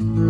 Mm-hmm.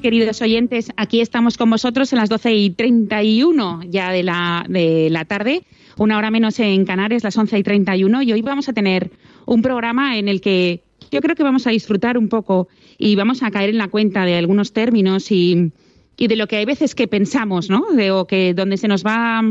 Queridos oyentes. Aquí estamos con vosotros en las 12 y 31 ya de la, de la tarde, una hora menos en Canarias, las 11 y 31. Y hoy vamos a tener un programa en el que yo creo que vamos a disfrutar un poco y vamos a caer en la cuenta de algunos términos y, y de lo que hay veces que pensamos, ¿no? De, o que donde se nos va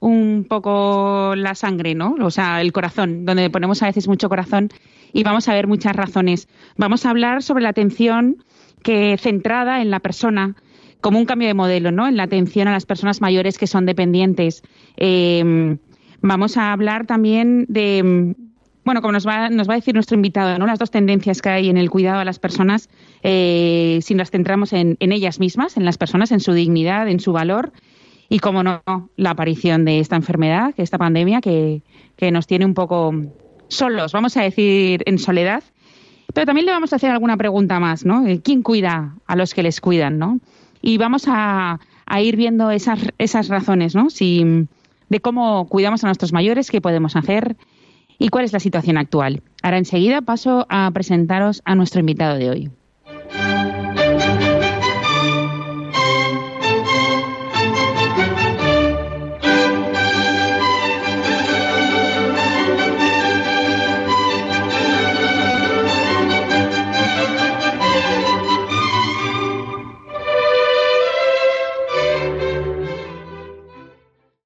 un poco la sangre, ¿no? O sea, el corazón, donde ponemos a veces mucho corazón y vamos a ver muchas razones. Vamos a hablar sobre la atención que centrada en la persona como un cambio de modelo, ¿no? En la atención a las personas mayores que son dependientes. Em, vamos a hablar también de, bueno, como nos va, nos va a decir nuestro invitado, ¿no? Las dos tendencias que hay en el cuidado a las personas, eh, si nos centramos en, ellas mismas, en las personas, en su dignidad, en su valor, y como no, la aparición de esta enfermedad, esta pandemia que, que nos tiene un poco solos, vamos a decir, en soledad, pero también le vamos a hacer alguna pregunta más, ¿no? ¿Quién cuida a los que les cuidan, no? Y vamos a, ir viendo esas, esas razones, ¿no? Si, de cómo cuidamos a nuestros mayores, qué podemos hacer y cuál es la situación actual. Ahora enseguida paso a presentaros a nuestro invitado de hoy.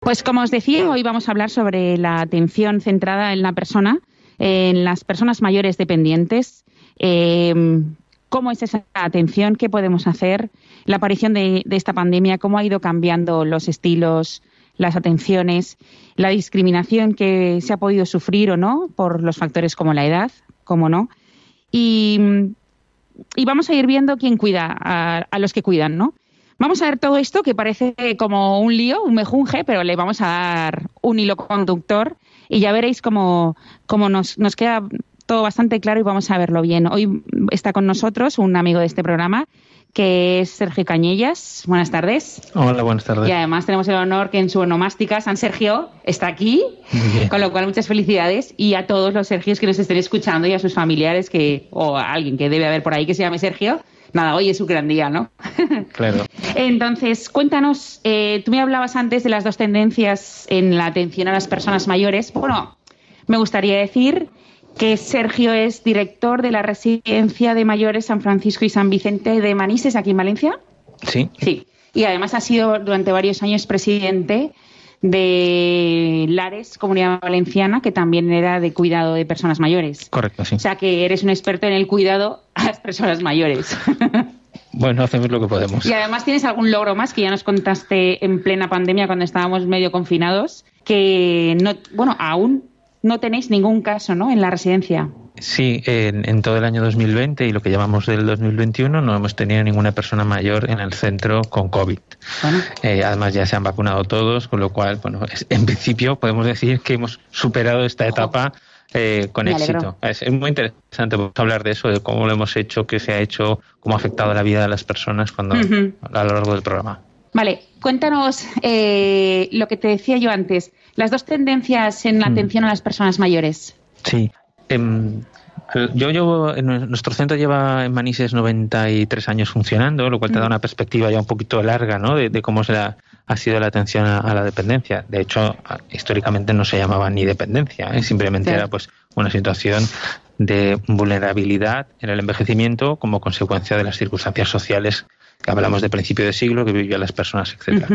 Pues como os decía, hoy vamos a hablar sobre la atención centrada en la persona, en las personas mayores dependientes. Em, ¿Cómo es esa atención? ¿Qué podemos hacer? La aparición de, esta pandemia, cómo ha ido cambiando los estilos, las atenciones, la discriminación que se ha podido sufrir o no por los factores como la edad, como no. Y, vamos a ir viendo quién cuida a, a los que cuidan, ¿no? Vamos a ver todo esto que parece como un lío, un mejunje, pero le vamos a dar un hilo conductor y ya veréis cómo, cómo nos, nos queda todo bastante claro y vamos a verlo bien. Hoy está con nosotros un amigo de este programa que es Sergio Cañellas. Buenas tardes. Hola, buenas tardes. Y además tenemos el honor que en su onomástica San Sergio está aquí, con lo cual muchas felicidades y a todos los Sergios que nos estén escuchando y a sus familiares que o a alguien que debe haber por ahí que se llame Sergio nada, hoy es un gran día, ¿no? Claro. Entonces, cuéntanos, eh, tú me hablabas antes de las dos tendencias en la atención a las personas mayores. Bueno, me gustaría decir que Sergio es director de la Residencia de Mayores San Francisco y San Vicente de Manises, aquí en Valencia. Sí. Sí. Y además ha sido durante varios años presidente de Lares, Comunidad Valenciana, que también era de cuidado de personas mayores. Correcto, sí. O sea que eres un experto en el cuidado a las personas mayores. Bueno, hacemos lo que podemos. Y además tienes algún logro más que ya nos contaste en plena pandemia cuando estábamos medio confinados, que no, bueno, aún no tenéis ningún caso, ¿no? En la residencia. Sí, en, todo el año 2020 y lo que llamamos del 2021 no hemos tenido ninguna persona mayor en el centro con COVID. Eh, además ya se han vacunado todos, con lo cual, bueno, en principio podemos decir que hemos superado esta etapa eh, con éxito. Es, muy interesante hablar de eso, de cómo lo hemos hecho, qué se ha hecho, cómo ha afectado la vida de las personas cuando a lo largo del programa. Vale, cuéntanos eh, lo que te decía yo antes, las dos tendencias en la mm. atención a las personas mayores. Sí, Em, yo llevo, nuestro centro lleva en Manises 93 años funcionando, lo cual te da una perspectiva ya un poquito larga, ¿no? De, cómo la, ha sido la atención a, la dependencia. De hecho, históricamente no se llamaba ni dependencia, ¿eh? simplemente era pues una situación de vulnerabilidad en el envejecimiento como consecuencia de las circunstancias sociales que hablamos de principio de siglo que vivían las personas, etcétera.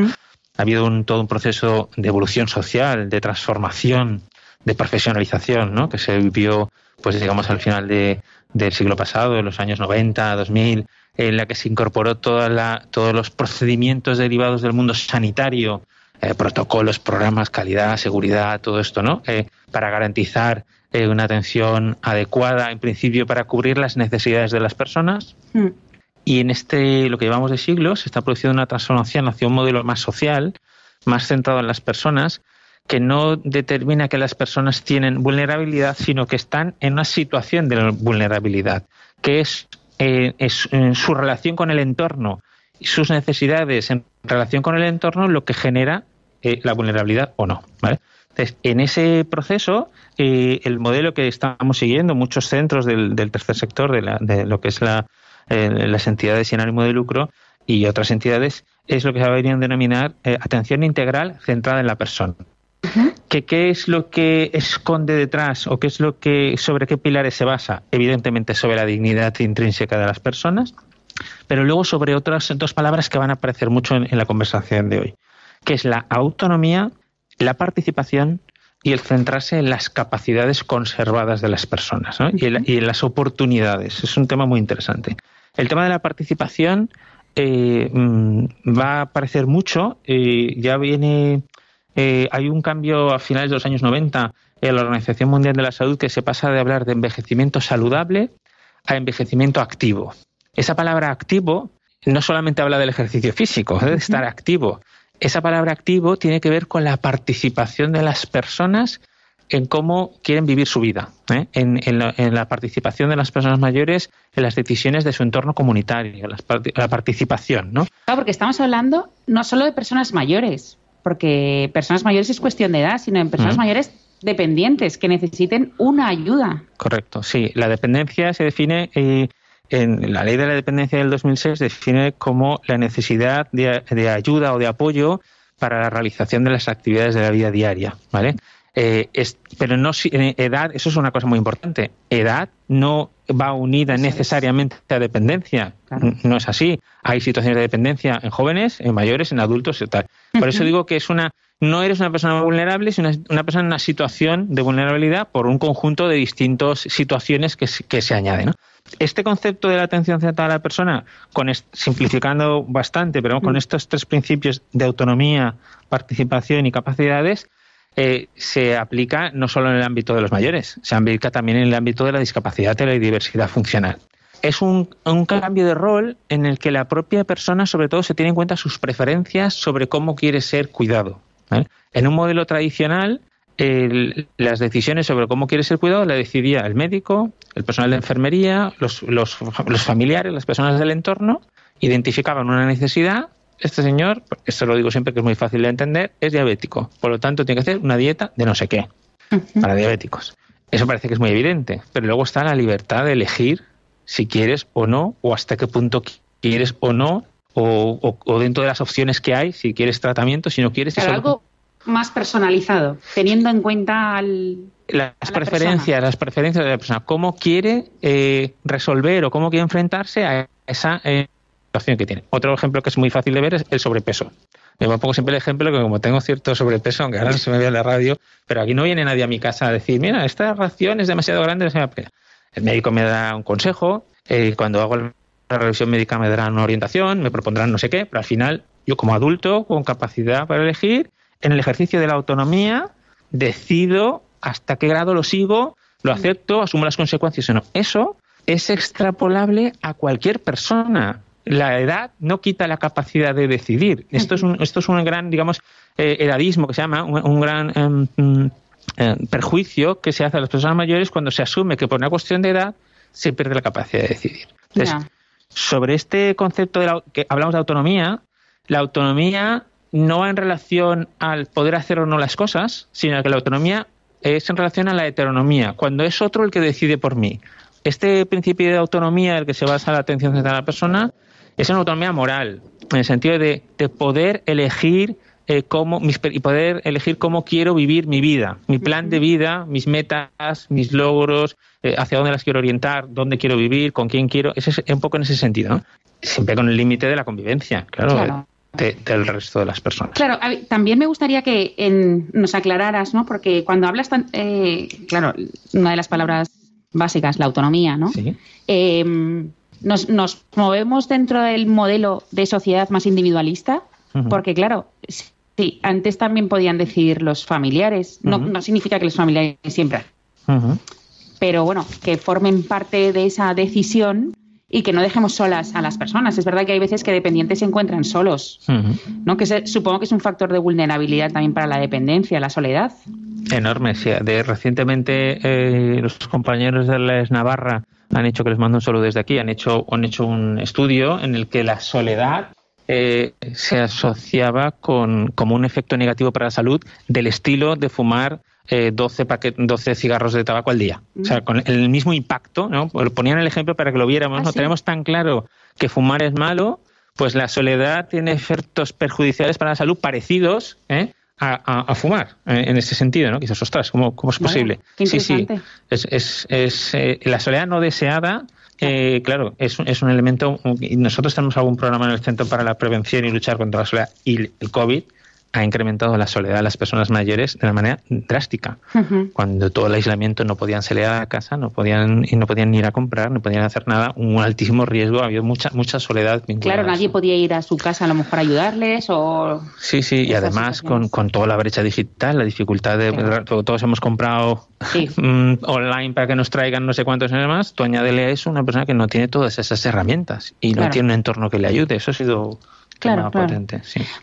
Ha habido un, todo un proceso de evolución social, de transformación, de profesionalización, ¿no? que se vivió, pues digamos, al final de, del siglo pasado, en los años 90, 2000, en la que se incorporó toda la, todos los procedimientos derivados del mundo sanitario, eh, protocolos, programas, calidad, seguridad, todo esto, ¿no? Eh, para garantizar eh, una atención adecuada, en principio, para cubrir las necesidades de las personas. Mm. Y en este, lo que llevamos de siglos, se está produciendo una transformación hacia un modelo más social, más centrado en las personas, que no determina que las personas tienen vulnerabilidad, sino que están en una situación de vulnerabilidad, que es, eh, su relación con el entorno y sus necesidades en relación con el entorno lo que genera eh, la vulnerabilidad o no. Entonces, en ese proceso, eh, el modelo que estamos siguiendo, muchos centros del, tercer sector, de, lo que es la, las entidades sin ánimo de lucro y otras entidades, es lo que se a denominar atención integral centrada en la persona que qué es lo que esconde detrás o qué es lo que sobre qué pilares se basa, evidentemente sobre la dignidad intrínseca de las personas, pero luego sobre otras dos palabras que van a aparecer mucho en, la conversación de hoy, que es la autonomía, la participación y el centrarse en las capacidades conservadas de las personas y, en, las oportunidades. Es un tema muy interesante. El tema de la participación eh, mm, va a aparecer mucho, eh, ya viene eh, hay un cambio a finales de los años 90 en la Organización Mundial de la Salud que se pasa de hablar de envejecimiento saludable a envejecimiento activo. Esa palabra activo no solamente habla del ejercicio físico, de estar activo. Esa palabra activo tiene que ver con la participación de las personas en cómo quieren vivir su vida, ¿eh? en, la, participación de las personas mayores en las decisiones de su entorno comunitario, la, participación, ¿no? Claro, porque estamos hablando no solo de personas mayores, porque personas mayores es cuestión de edad, sino en personas mayores dependientes que necesiten una ayuda. Correcto, sí. La dependencia se define eh, en la ley de la dependencia del 2006 define como la necesidad de, ayuda o de apoyo para la realización de las actividades de la vida diaria, ¿vale? Eh, pero no edad, eso es una cosa muy importante. Edad no va unida necesariamente a dependencia. No es así. Hay situaciones de dependencia en jóvenes, en mayores, en adultos y tal. Por eso digo que es una no eres una persona vulnerable, sino una persona en una situación de vulnerabilidad por un conjunto de distintas situaciones que, se añaden. Este concepto de la atención centrada a la persona, con simplificando bastante, pero con estos tres principios de autonomía, participación y capacidades, eh, se aplica no solo en el ámbito de los mayores, se aplica también en el ámbito de la discapacidad y la diversidad funcional. Es un, cambio de rol en el que la propia persona, sobre todo, se tiene en cuenta sus preferencias sobre cómo quiere ser cuidado. En un modelo tradicional, las decisiones sobre cómo quiere ser cuidado la decidía el médico, el personal de enfermería, los, los familiares, las personas del entorno, identificaban una necesidad este señor, esto lo digo siempre que es muy fácil de entender, es diabético. Por lo tanto, tiene que hacer una dieta de no sé qué para diabéticos. Eso parece que es muy evidente, pero luego está la libertad de elegir si quieres o no, o hasta qué punto quieres o no, o, dentro de las opciones que hay, si quieres tratamiento, si no quieres... Pero algo más personalizado, teniendo en cuenta las preferencias, las preferencias de la persona, cómo quiere eh, resolver o cómo quiere enfrentarse a esa eh, Otro ejemplo que es muy fácil de ver es el sobrepeso. Me pongo siempre el ejemplo que como tengo cierto sobrepeso, aunque ahora no se me ve en la radio, pero aquí no viene nadie a mi casa a decir, mira, esta ración es demasiado grande, El médico me da un consejo, eh, cuando hago la revisión médica me darán una orientación, me propondrán no sé qué, pero al final yo como adulto, con capacidad para elegir, en el ejercicio de la autonomía, decido hasta qué grado lo sigo, lo acepto, asumo las consecuencias o no. Eso es extrapolable a cualquier persona la edad no quita la capacidad de decidir. Esto es un, esto es un gran, digamos, eh, edadismo que se llama, un, gran em, mm, eh, perjuicio que se hace a las personas mayores cuando se asume que por una cuestión de edad se pierde la capacidad de decidir. Entonces, sobre este concepto de la, que hablamos de autonomía, la autonomía no va en relación al poder hacer o no las cosas, sino que la autonomía es en relación a la heteronomía, cuando es otro el que decide por mí. Este principio de autonomía, el que se basa en la atención central de la persona, es una autonomía moral, en el sentido de, de poder elegir eh, cómo, y poder elegir cómo quiero vivir mi vida, mi plan de vida, mis metas, mis logros, eh, hacia dónde las quiero orientar, dónde quiero vivir, con quién quiero. Es un poco en ese sentido, siempre con el límite de la convivencia, claro. del resto de las personas. Claro, también me gustaría que nos aclararas, ¿no? Porque cuando hablas, tan, eh, claro, una de las palabras básicas, la autonomía, ¿no? Sí. Nos, nos, movemos dentro del modelo de sociedad más individualista, porque claro, Sí, antes también podían decidir los familiares. No, no significa que los familiares siempre. Pero bueno, que formen parte de esa decisión y que no dejemos solas a las personas. Es verdad que hay veces que dependientes se encuentran solos, ¿no? Que supongo que es un factor de vulnerabilidad también para la dependencia, la soledad. Enorme, sí. De, recientemente eh, los compañeros de la Navarra han hecho, que les mando solo desde aquí, han hecho, han hecho un estudio en el que la soledad eh, se asociaba con como un efecto negativo para la salud del estilo de fumar eh, 12, 12 cigarros de tabaco al día. O sea, con el mismo impacto, ¿no? Ponían el ejemplo para que lo viéramos, ¿no? Ah, Tenemos tan claro que fumar es malo, pues la soledad tiene efectos perjudiciales para la salud parecidos, ¿eh? A, fumar eh, en ese sentido, ¿no? Quizás, ostras, ¿cómo, cómo es posible? sí, sí. Es, es, es la soledad no deseada eh, claro, es, es, un elemento. Nosotros tenemos algún programa en el Centro para la Prevención y Luchar contra la Soledad y el COVID ha incrementado la soledad de las personas mayores de una manera drástica. Cuando todo el aislamiento no podían salir a casa, no podían y no podían ir a comprar, no podían hacer nada, un altísimo riesgo, había mucha mucha soledad. Claro, nadie podía ir a su casa a lo mejor a ayudarles o Sí, sí, y además con, con, toda la brecha digital, la dificultad de todos hemos comprado mm, online para que nos traigan no sé cuántos años más, tú añádele a eso una persona que no tiene todas esas herramientas y no tiene un entorno que le ayude. Eso ha sido claro,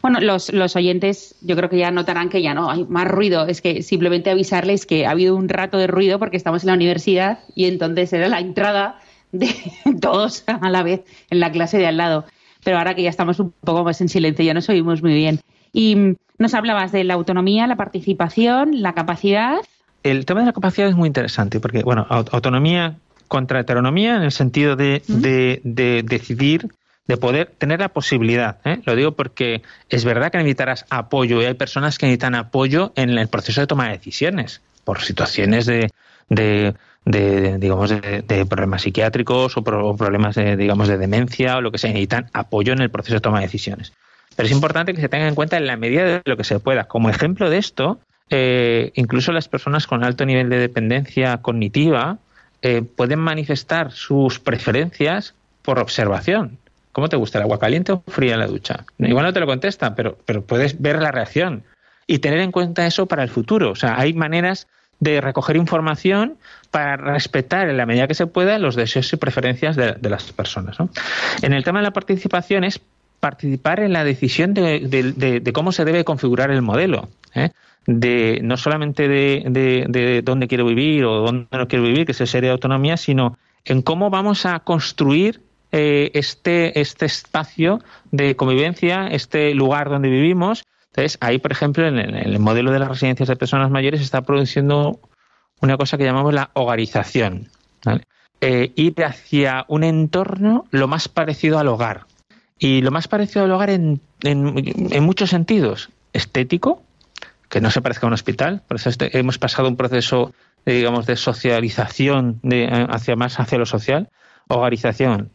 Bueno, los, los oyentes yo creo que ya notarán que ya no hay más ruido. Es que simplemente avisarles que ha habido un rato de ruido porque estamos en la universidad y entonces era la entrada de todos a la vez en la clase de al lado. Pero ahora que ya estamos un poco más en silencio, ya nos oímos muy bien. Y nos hablabas de la autonomía, la participación, la capacidad. El tema de la capacidad es muy interesante porque, bueno, autonomía contra heteronomía en el sentido de, de, de decidir de poder tener la posibilidad. ¿eh? Lo digo porque es verdad que necesitarás apoyo y hay personas que necesitan apoyo en el proceso de toma de decisiones por situaciones de, de, digamos de, problemas psiquiátricos o, problemas de digamos de demencia o lo que sea necesitan apoyo en el proceso de toma de decisiones. Pero es importante que se tenga en cuenta en la medida de lo que se pueda. Como ejemplo de esto, eh, incluso las personas con alto nivel de dependencia cognitiva eh, pueden manifestar sus preferencias por observación. ¿Cómo te gusta el agua caliente o fría en la ducha? Igual no te lo contesta, pero, puedes ver la reacción y tener en cuenta eso para el futuro. O sea, hay maneras de recoger información para respetar en la medida que se pueda los deseos y preferencias de, las personas. En el tema de la participación es participar en la decisión de, cómo se debe configurar el modelo. ¿eh? No solamente de, dónde quiero vivir o dónde no quiero vivir, que es el serie de autonomía, sino en cómo vamos a construir eh, este, este espacio de convivencia, este lugar donde vivimos. Entonces, ahí, por ejemplo, en el, modelo de las residencias de personas mayores se está produciendo una cosa que llamamos la hogarización. Eh, ir hacia un entorno lo más parecido al hogar. Y lo más parecido al hogar en, en, muchos sentidos. Estético, que no se parezca a un hospital. Por eso este, hemos pasado un proceso, digamos, de socialización de, hacia más hacia lo social. Hogarización,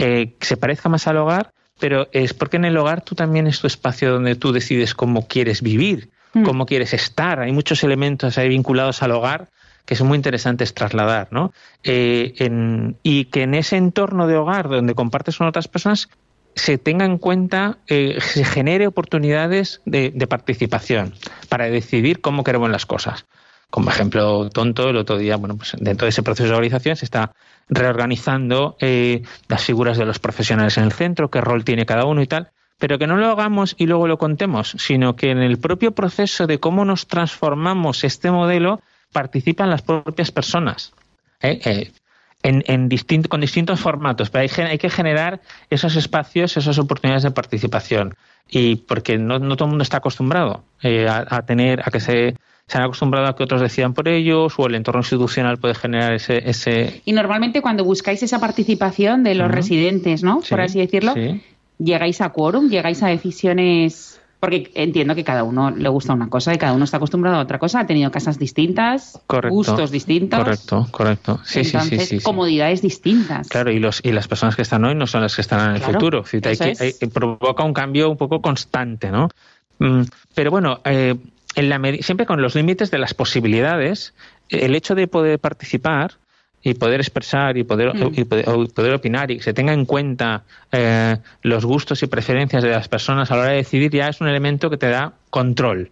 eh, que se parezca más al hogar, pero es porque en el hogar tú también es tu espacio donde tú decides cómo quieres vivir, mm. cómo quieres estar. Hay muchos elementos ahí vinculados al hogar que son muy interesantes trasladar, ¿no? Eh, y que en ese entorno de hogar donde compartes con otras personas se tenga en cuenta, eh, se genere oportunidades de, de, participación para decidir cómo queremos las cosas. Como ejemplo tonto, el otro día, bueno, pues dentro de ese proceso de organización se está reorganizando eh, las figuras de los profesionales en el centro, qué rol tiene cada uno y tal, pero que no lo hagamos y luego lo contemos, sino que en el propio proceso de cómo nos transformamos este modelo participan las propias personas. ¿eh? Eh, en, con distintos formatos, pero hay, hay, que generar esos espacios, esas oportunidades de participación. Y porque no, todo el mundo está acostumbrado a, tener, a que se se han acostumbrado a que otros decidan por ellos o el entorno institucional puede generar ese... ese... Y normalmente cuando buscáis esa participación de los residentes, ¿no? por así decirlo, ¿Llegáis a quórum? ¿Llegáis a decisiones porque entiendo que cada uno le gusta una cosa y cada uno está acostumbrado a otra cosa. Ha tenido casas distintas, gustos distintos. Correcto, correcto. Sí, sí, sí, sí, comodidades distintas. Claro, y, los, y las personas que están hoy no son las que están en el futuro. provoca un cambio un poco constante, ¿no? Mm, pero bueno, eh, en la, siempre con los límites de las posibilidades, el hecho de poder participar y poder expresar y poder, mm. y poder, opinar y que se tenga en cuenta eh, los gustos y preferencias de las personas a la hora de decidir ya es un elemento que te da control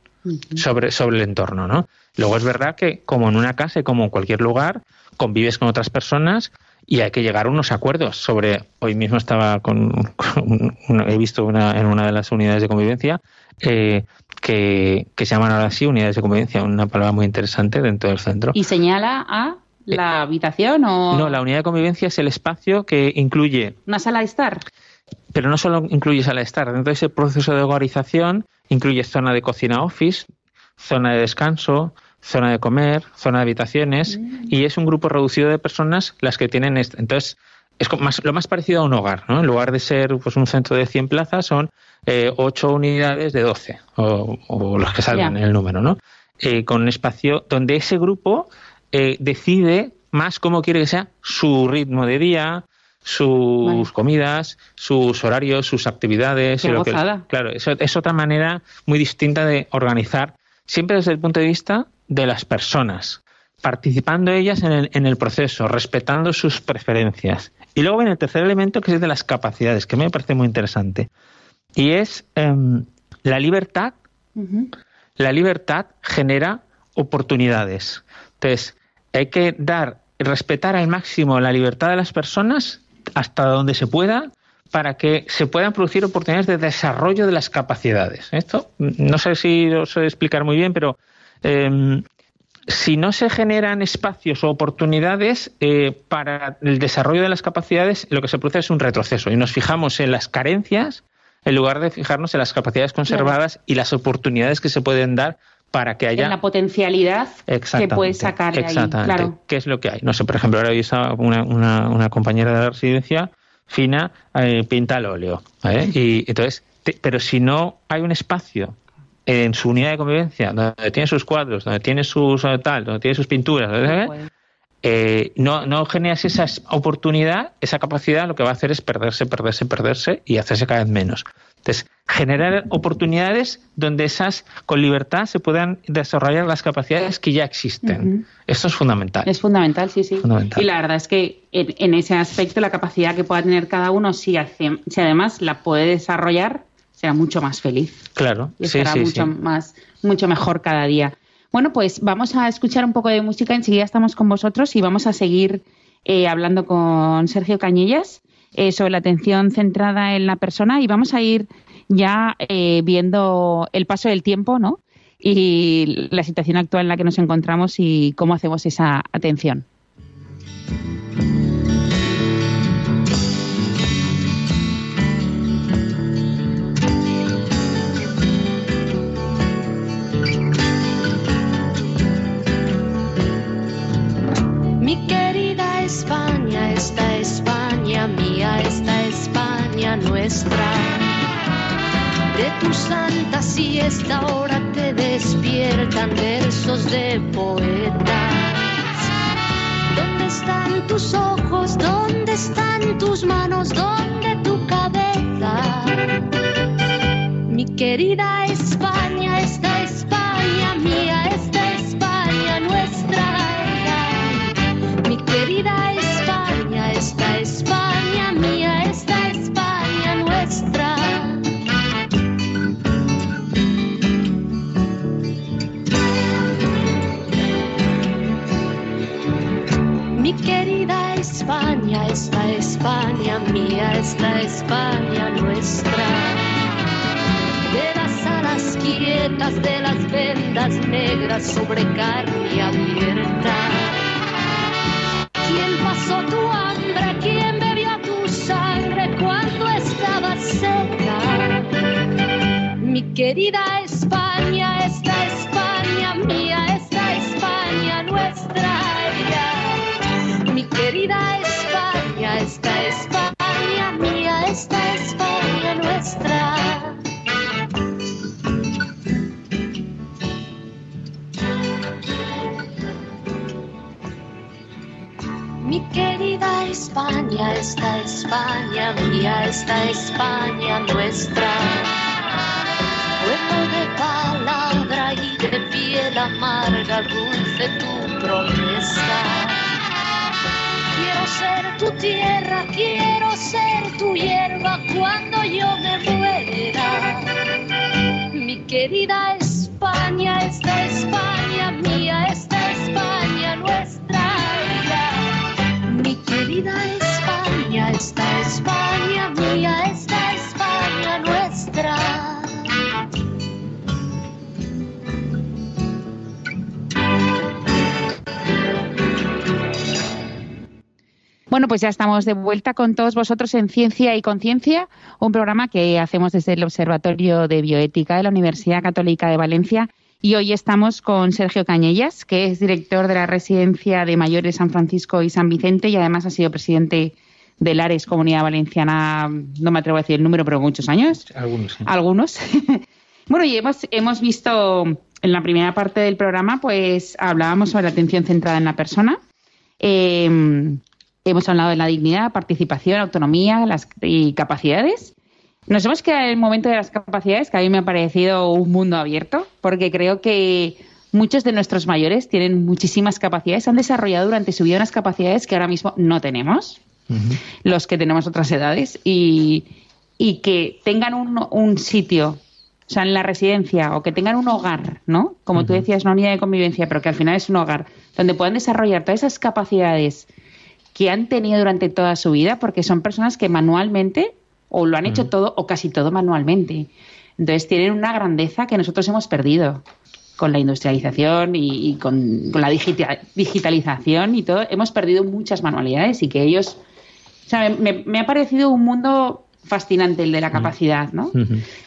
sobre, sobre el entorno, ¿no? Luego es verdad que como en una casa y como en cualquier lugar convives con otras personas y hay que llegar a unos acuerdos sobre hoy mismo estaba con, he visto una, en una de las unidades de convivencia eh, que, que se llaman ahora así unidades de convivencia una palabra muy interesante dentro del centro y señala a la habitación o...? No, la unidad de convivencia es el espacio que incluye... ¿Una sala de estar? Pero no solo incluye sala de estar. Dentro de ese proceso de organización incluye zona de cocina office, zona de descanso, zona de comer, zona de habitaciones mm. y es un grupo reducido de personas las que tienen... Entonces, es lo más parecido a un hogar, ¿no? En lugar de ser pues, un centro de 100 plazas, son eh, 8 unidades de 12 o, los que salgan en el número, ¿no? Eh, con un espacio donde ese grupo eh, decide más cómo quiere que sea su ritmo de día, sus comidas, sus horarios, sus actividades. Qué claro, eso es otra manera muy distinta de organizar, siempre desde el punto de vista de las personas, participando ellas en el, en el proceso, respetando sus preferencias. Y luego viene el tercer elemento, que es de las capacidades, que me parece muy interesante. Y es em, la libertad. La libertad genera oportunidades. Entonces, hay que dar, respetar al máximo la libertad de las personas hasta donde se pueda para que se puedan producir oportunidades de desarrollo de las capacidades. Esto no sé si lo sé explicar muy bien, pero em, si no se generan espacios o oportunidades eh, para el desarrollo de las capacidades, lo que se produce es un retroceso y nos fijamos en las carencias en lugar de fijarnos en las capacidades conservadas y las oportunidades que se pueden dar para que haya... En la potencialidad que puedes sacar de ahí, claro. ¿Qué es lo que hay? No sé, por ejemplo, ahora está una, una, compañera de la residencia, Fina, eh, pinta el óleo. Y entonces, pero si no hay un espacio en su unidad de convivencia, donde tiene sus cuadros, donde tiene sus eh, tal, donde tiene sus pinturas, eh, no, no generas esa oportunidad, esa capacidad, lo que va a hacer es perderse, perderse, perderse y hacerse cada vez menos. Entonces, generar oportunidades donde esas, con libertad, se puedan desarrollar las capacidades que ya existen. Esto es fundamental. Es fundamental, sí, sí. Y la verdad es que en, ese aspecto, la capacidad que pueda tener cada uno, si, si además la puede desarrollar, será mucho más feliz. Claro, y será mucho, Más, mucho mejor cada día. Bueno, pues vamos a escuchar un poco de música. Enseguida estamos con vosotros y vamos a seguir eh, hablando con Sergio Cañellas eh, sobre la atención centrada en la persona y vamos a ir ya eh, viendo el paso del tiempo, ¿no? Y la situación actual en la que nos encontramos y cómo hacemos esa atención. España, esta España mía, esta España nuestra. De tu santa siesta ahora te despiertan versos de poetas. ¿Dónde están tus ojos? ¿Dónde están tus manos? ¿Dónde tu cabeza? Mi querida España, esta España España, esta España mía, esta España nuestra. De las alas quietas, de las vendas negras sobre carne abierta ¿Quién pasó tu hambre? ¿Quién bebió tu sangre cuando estabas seca? Mi querida España, querida España, esta España mía, esta España nuestra. Pueblo de palabra y de piel amarga, dulce tu promesa. Quiero ser tu tierra, quiero ser tu hierba cuando yo me muera. Mi querida España, esta España mía, esta España nuestra. España, esta España España nuestra. Bueno, pues ya estamos de vuelta con todos vosotros en Ciencia y Conciencia, un programa que hacemos desde el Observatorio de Bioética de la Universidad Católica de Valencia. Y hoy estamos con Sergio Cañellas, que es director de la Residencia de Mayores San Francisco y San Vicente y además ha sido presidente del ARES Comunidad Valenciana, no me atrevo a decir el número, pero muchos años. Algunos. sí. Algunos. bueno, y hemos, hemos visto en la primera parte del programa, pues hablábamos sobre la atención centrada en la persona. Eh, hemos hablado de la dignidad, participación, autonomía las, y capacidades. Nos hemos quedado en el momento de las capacidades, que a mí me ha parecido un mundo abierto, porque creo que muchos de nuestros mayores tienen muchísimas capacidades, han desarrollado durante su vida unas capacidades que ahora mismo no tenemos, los que tenemos otras edades, y, y que tengan un, un sitio, o sea, en la residencia, o que tengan un hogar, ¿no? Como tú decías, una unidad de convivencia, pero que al final es un hogar, donde puedan desarrollar todas esas capacidades que han tenido durante toda su vida, porque son personas que manualmente o lo han hecho todo o casi todo manualmente. Entonces tienen una grandeza que nosotros hemos perdido con la industrialización y, y con, con la digita- digitalización y todo. Hemos perdido muchas manualidades y que ellos... O sea, me, me ha parecido un mundo fascinante el de la capacidad, ¿no?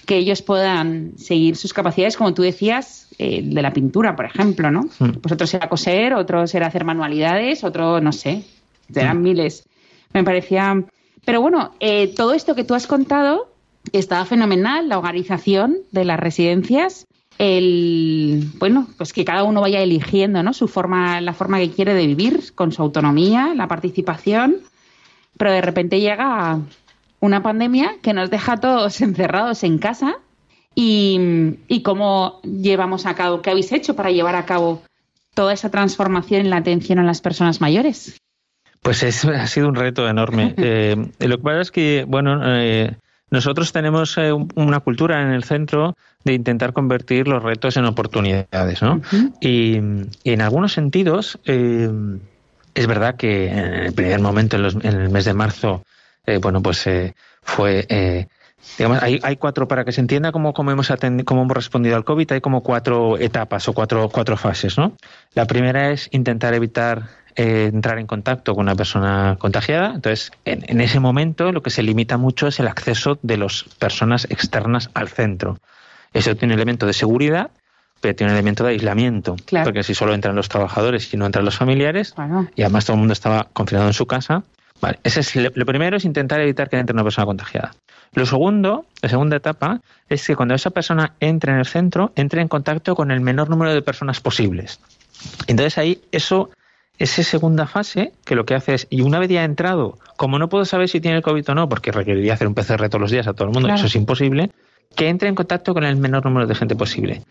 Que ellos puedan seguir sus capacidades, como tú decías, eh, de la pintura, por ejemplo, ¿no? Mm. Pues otro será coser, otro será hacer manualidades, otro, no sé, serán miles. Me parecía... Pero bueno, eh, todo esto que tú has contado estaba fenomenal, la organización de las residencias, el bueno, pues que cada uno vaya eligiendo, ¿no? Su forma, la forma que quiere de vivir, con su autonomía, la participación, pero de repente llega una pandemia que nos deja todos encerrados en casa y, y cómo llevamos a cabo, qué habéis hecho para llevar a cabo toda esa transformación en la atención a las personas mayores. Pues es, ha sido un reto enorme. Eh, lo que pasa es que, bueno, eh, nosotros tenemos eh, un- una cultura en el centro de intentar convertir los retos en oportunidades, ¿no? y, y en algunos sentidos, eh, es verdad que en el primer momento, en, los- en el mes de marzo, eh, bueno, pues eh, fue... Digamos, hay, hay cuatro, para que se entienda cómo, cómo, hemos atendi- cómo hemos respondido al COVID, hay como cuatro etapas o cuatro, cuatro fases, ¿no? La primera es intentar evitar eh, entrar en contacto con una persona contagiada. Entonces, en, en ese momento lo que se limita mucho es el acceso de las personas externas al centro. Eso tiene un elemento de seguridad, pero tiene un elemento de aislamiento. Claro. Porque si solo entran los trabajadores y no entran los familiares, Bueno, y además todo el mundo estaba confinado en su casa. Vale, ese es lo, lo primero es intentar evitar que entre una persona contagiada. Lo segundo, la segunda etapa, es que cuando esa persona entre en el centro, entre en contacto con el menor número de personas posibles. Entonces ahí eso, esa segunda fase, que lo que hace es, y una vez ya entrado, como no puedo saber si tiene el COVID o no, porque requeriría hacer un PCR todos los días a todo el mundo, Claro. eso es imposible, que entre en contacto con el menor número de gente posible.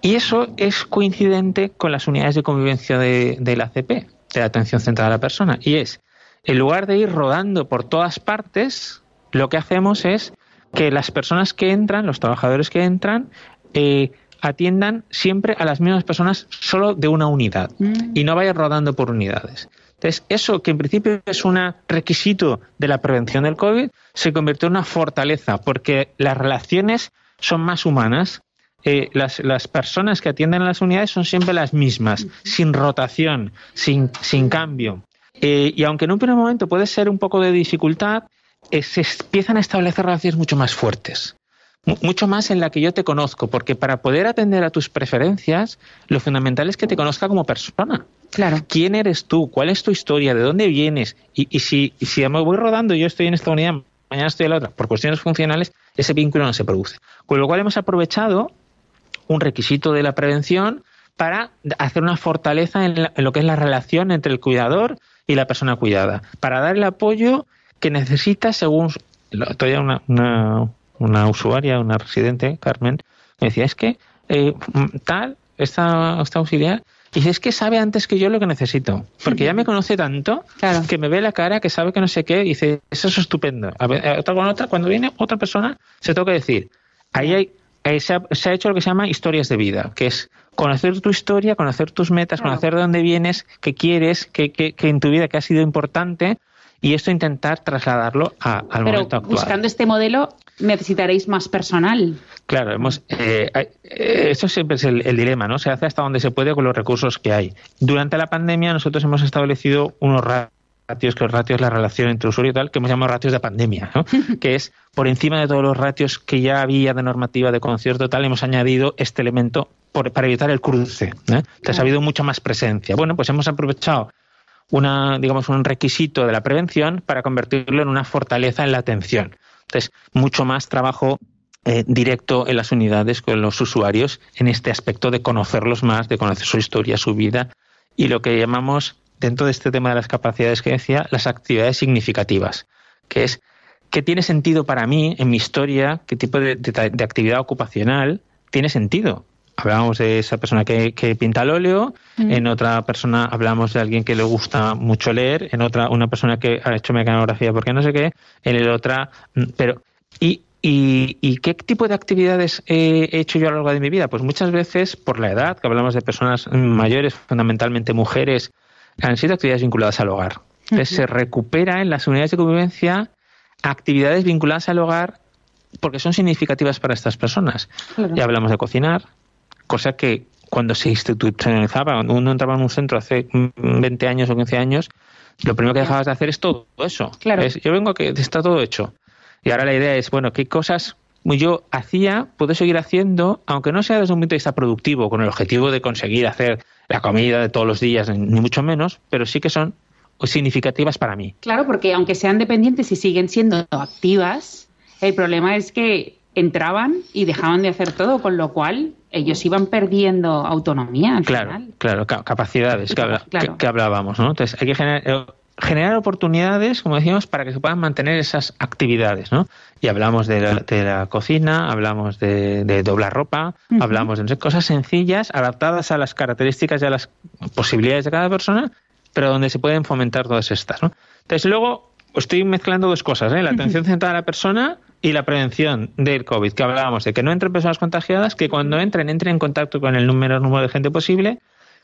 Y eso es coincidente con las unidades de convivencia de, de la ACP, de la atención centrada a la persona. Y es, en lugar de ir rodando por todas partes, lo que hacemos es que las personas que entran, los trabajadores que entran, eh, atiendan siempre a las mismas personas solo de una unidad Mm. y no vayan rodando por unidades. Entonces, eso que en principio es un requisito de la prevención del COVID, se convirtió en una fortaleza porque las relaciones son más humanas. Eh, las, las personas que atienden a las unidades son siempre las mismas, sin rotación, sin, sin cambio. Eh, y aunque en un primer momento puede ser un poco de dificultad, eh, se empiezan a establecer relaciones mucho más fuertes. Mu- Mucho más en la que yo te conozco, porque para poder atender a tus preferencias, lo fundamental es que te conozca como persona. claro. ¿Quién eres tú? ¿Cuál es tu historia? ¿De dónde vienes? Y, y si, y si me voy rodando, yo estoy en esta unidad, mañana estoy en la otra, por cuestiones funcionales, ese vínculo no se produce. Con lo cual hemos aprovechado un requisito de la prevención para hacer una fortaleza en, la- en lo que es la relación entre el cuidador y la persona cuidada, para dar el apoyo que necesita según... Todavía una, una, una usuaria, una residente, Carmen, me decía, es que eh, tal, esta, esta auxiliar, y dice, es que sabe antes que yo lo que necesito, porque ya me conoce tanto que me ve la cara, que sabe que no sé qué, y dice, eso es estupendo. A ver, eh, otra con otra, cuando viene otra persona, se toca decir, ahí hay, eh, se, ha, hecho lo que se llama historias de vida, que es conocer tu historia, conocer tus metas, conocer de dónde vienes, qué quieres, qué, qué, qué en tu vida que ha sido importante, y esto intentar trasladarlo a, al momento actual. Buscando este modelo necesitaréis más personal. Claro, hemos, eh, eh, esto siempre es el, dilema, ¿no? Se hace hasta donde se puede con los recursos que hay. Durante la pandemia nosotros hemos establecido unos ratios, que los ratios la relación entre usuario y tal, que hemos llamado ratios de pandemia, ¿no? que es por encima de todos los ratios que ya había de normativa de concierto tal, hemos añadido este elemento para evitar el cruce. ¿eh? Entonces ha habido mucha más presencia. Bueno, pues hemos aprovechado una, digamos, un requisito de la prevención para convertirlo en una fortaleza en la atención. Entonces, mucho más trabajo eh, directo en las unidades con los usuarios en este aspecto de conocerlos más, de conocer su historia, su vida y lo que llamamos dentro de este tema de las capacidades que decía, las actividades significativas, que es qué tiene sentido para mí en mi historia, qué tipo de, actividad ocupacional tiene sentido. Hablábamos de esa persona que, pinta el óleo, mm. en otra persona hablamos de alguien que le gusta mucho leer, en otra una persona que ha hecho mecanografía porque no sé qué, en el otra, mm, pero y, y, qué tipo de actividades he hecho yo a lo largo de mi vida? Pues muchas veces por la edad, que hablamos de personas mayores, fundamentalmente mujeres, han sido actividades vinculadas al hogar. Entonces se recupera en las unidades de convivencia actividades vinculadas al hogar porque son significativas para estas personas. Ya hablamos de cocinar, cosa que cuando se institucionalizaba, cuando uno entraba en un centro hace 20 años o 15 años, lo primero que dejabas de hacer es todo eso. Claro. yo vengo a que está todo hecho. Y ahora la idea es, bueno, ¿qué cosas yo hacía, puedo seguir haciendo, aunque no sea desde un punto de vista productivo, con el objetivo de conseguir hacer la comida de todos los días, ni mucho menos, pero sí que son significativas para mí. Claro, porque aunque sean dependientes y siguen siendo activas, el problema es que entraban y dejaban de hacer todo, con lo cual ellos iban perdiendo autonomía. claro, claro, capacidades que, hablábamos, ¿no? Entonces hay que generar, oportunidades, como decíamos, para que se puedan mantener esas actividades, ¿no? Y hablamos de la, cocina, hablamos de, doblar ropa, hablamos de cosas sencillas, adaptadas a las características y a las posibilidades de cada persona, pero donde se pueden fomentar todas estas, ¿no? Entonces luego estoy mezclando dos cosas, ¿eh? La atención centrada a la persona y la prevención del COVID, que hablábamos de que no entren personas contagiadas, que cuando entren, entren en contacto con el número, número de gente posible,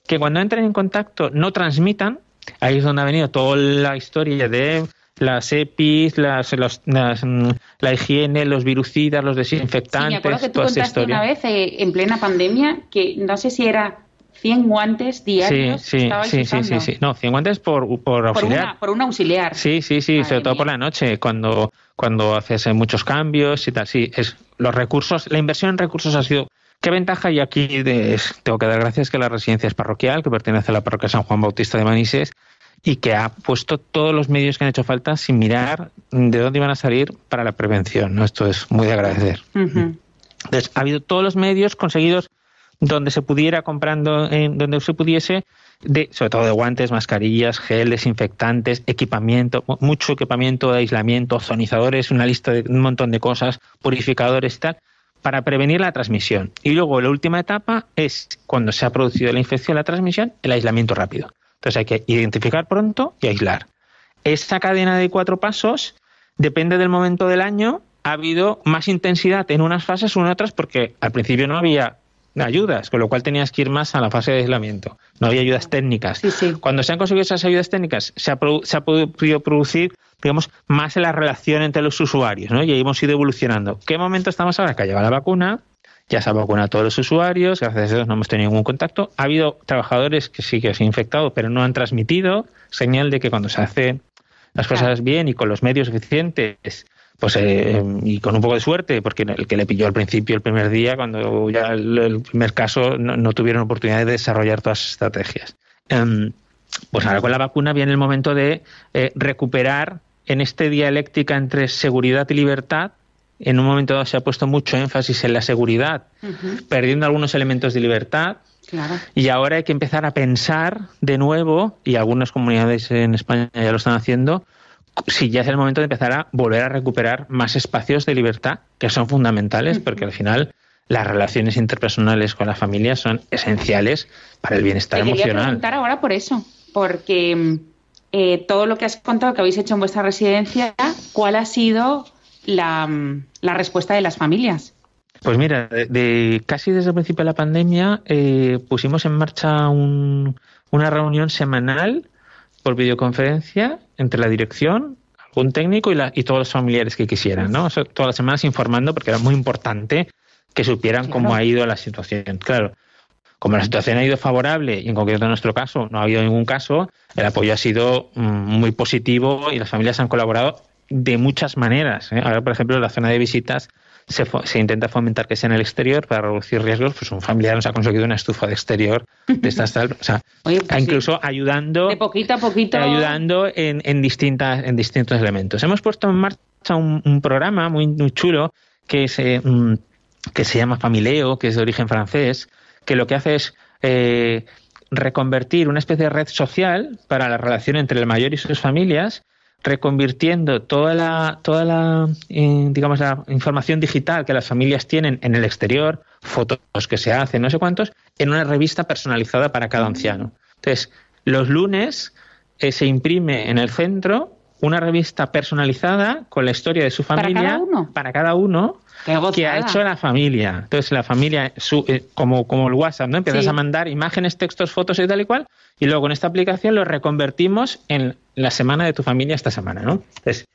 que cuando entren en contacto no transmitan, ahí es donde ha venido toda la historia de las EPIs, las, mm, la higiene, los virucidas, los desinfectantes. Sí, me acuerdo que tú contaste una vez eh, en plena pandemia que no sé si era 100 guantes diarios. Sí, sí, sí, sí, sí, No, 100 guantes por, por auxiliar. Por, un auxiliar. Sí, sí, sí, sobre todo por la noche, cuando, cuando haces eh, muchos cambios y tal. Sí, es los recursos, la inversión en recursos ha sido. ¿Qué ventaja? Y aquí tengo que dar gracias que la residencia es parroquial, que pertenece a la parroquia San Juan Bautista de Manises, y que ha puesto todos los medios que han hecho falta sin mirar de dónde iban a salir para la prevención. ¿no? Esto es muy de agradecer. Entonces, ha habido todos los medios conseguidos donde se pudiera comprando, donde se pudiese, de, sobre todo de guantes, mascarillas, gel, desinfectantes, equipamiento, mucho equipamiento de aislamiento, ozonizadores, una lista de un montón de cosas, purificadores y tal, para prevenir la transmisión. Y luego la última etapa es cuando se ha producido la infección, la transmisión, el aislamiento rápido. Entonces hay que identificar pronto y aislar. Esta cadena de cuatro pasos depende del momento del año. Ha habido más intensidad en unas fases o en otras porque al principio no había ayudas, con lo cual tenías que ir más a la fase de aislamiento. No había ayudas técnicas. Cuando se han conseguido esas ayudas técnicas, se ha, se ha podido producir, digamos, más en la relación entre los usuarios, ¿no? Y ahí hemos ido evolucionando. ¿Qué momento estamos ahora? Que ha llegado la vacuna, ya se ha vacunado a todos los usuarios, gracias a Dios no hemos tenido ningún contacto. Ha habido trabajadores que sí que se han infectado, pero no han transmitido, señal de que cuando se hacen las cosas bien y con los medios eficientes pues eh, y con un poco de suerte, porque el que le pilló al principio, el primer día, cuando ya el, primer caso, no, tuvieron oportunidad de desarrollar todas las estrategias. Em, pues ahora con la vacuna viene el momento de eh, recuperar en este dialéctica entre seguridad y libertad en un momento dado se ha puesto mucho énfasis en la seguridad, perdiendo algunos elementos de libertad. Y ahora hay que empezar a pensar de nuevo, y algunas comunidades en España ya lo están haciendo, si ya es el momento de empezar a volver a recuperar más espacios de libertad que son fundamentales, porque al final las relaciones interpersonales con la familia son esenciales para el bienestar Te emocional. preguntar ahora por eso, porque eh, todo lo que has contado que habéis hecho en vuestra residencia, ¿cuál ha sido la, la respuesta de las familias? Pues mira, de, casi desde el principio de la pandemia eh, pusimos en marcha un, una reunión semanal por videoconferencia entre la dirección, algún técnico y, la, y todos los familiares que quisieran, ¿no? todas las semanas informando porque era muy importante que supieran cómo ha ido la situación. Claro, como la situación ha ido favorable y en concreto en nuestro caso no ha habido ningún caso, el apoyo ha sido mm, muy positivo y las familias han colaborado de muchas maneras. ¿eh? Ahora, por ejemplo, la zona de visitas se, se, intenta fomentar que sea en el exterior para reducir riesgos. Pues un familiar nos ha conseguido una estufa de exterior de estas tal, o sea, pues incluso ayudando, de poquito a poquito, ayudando en, en, distintas en distintos elementos. Hemos puesto en marcha un, un programa muy, muy chulo que se mm, que se llama Famileo, que es de origen francés, que lo que hace es eh, reconvertir una especie de red social para la relación entre el mayor y sus familias reconvirtiendo toda la, toda la, eh, digamos, la información digital que las familias tienen en el exterior, fotos que se hacen, no sé cuántos, en una revista personalizada para cada anciano. Entonces, los lunes eh, se imprime en el centro una revista personalizada con la historia de su familia para cada uno, para cada uno que ha hecho la familia. Entonces la familia, su, eh, como, como el WhatsApp, ¿no? Empiezas a mandar imágenes, textos, fotos y tal y cual, y luego en esta aplicación lo reconvertimos en la semana de tu familia esta semana, ¿no? Entonces,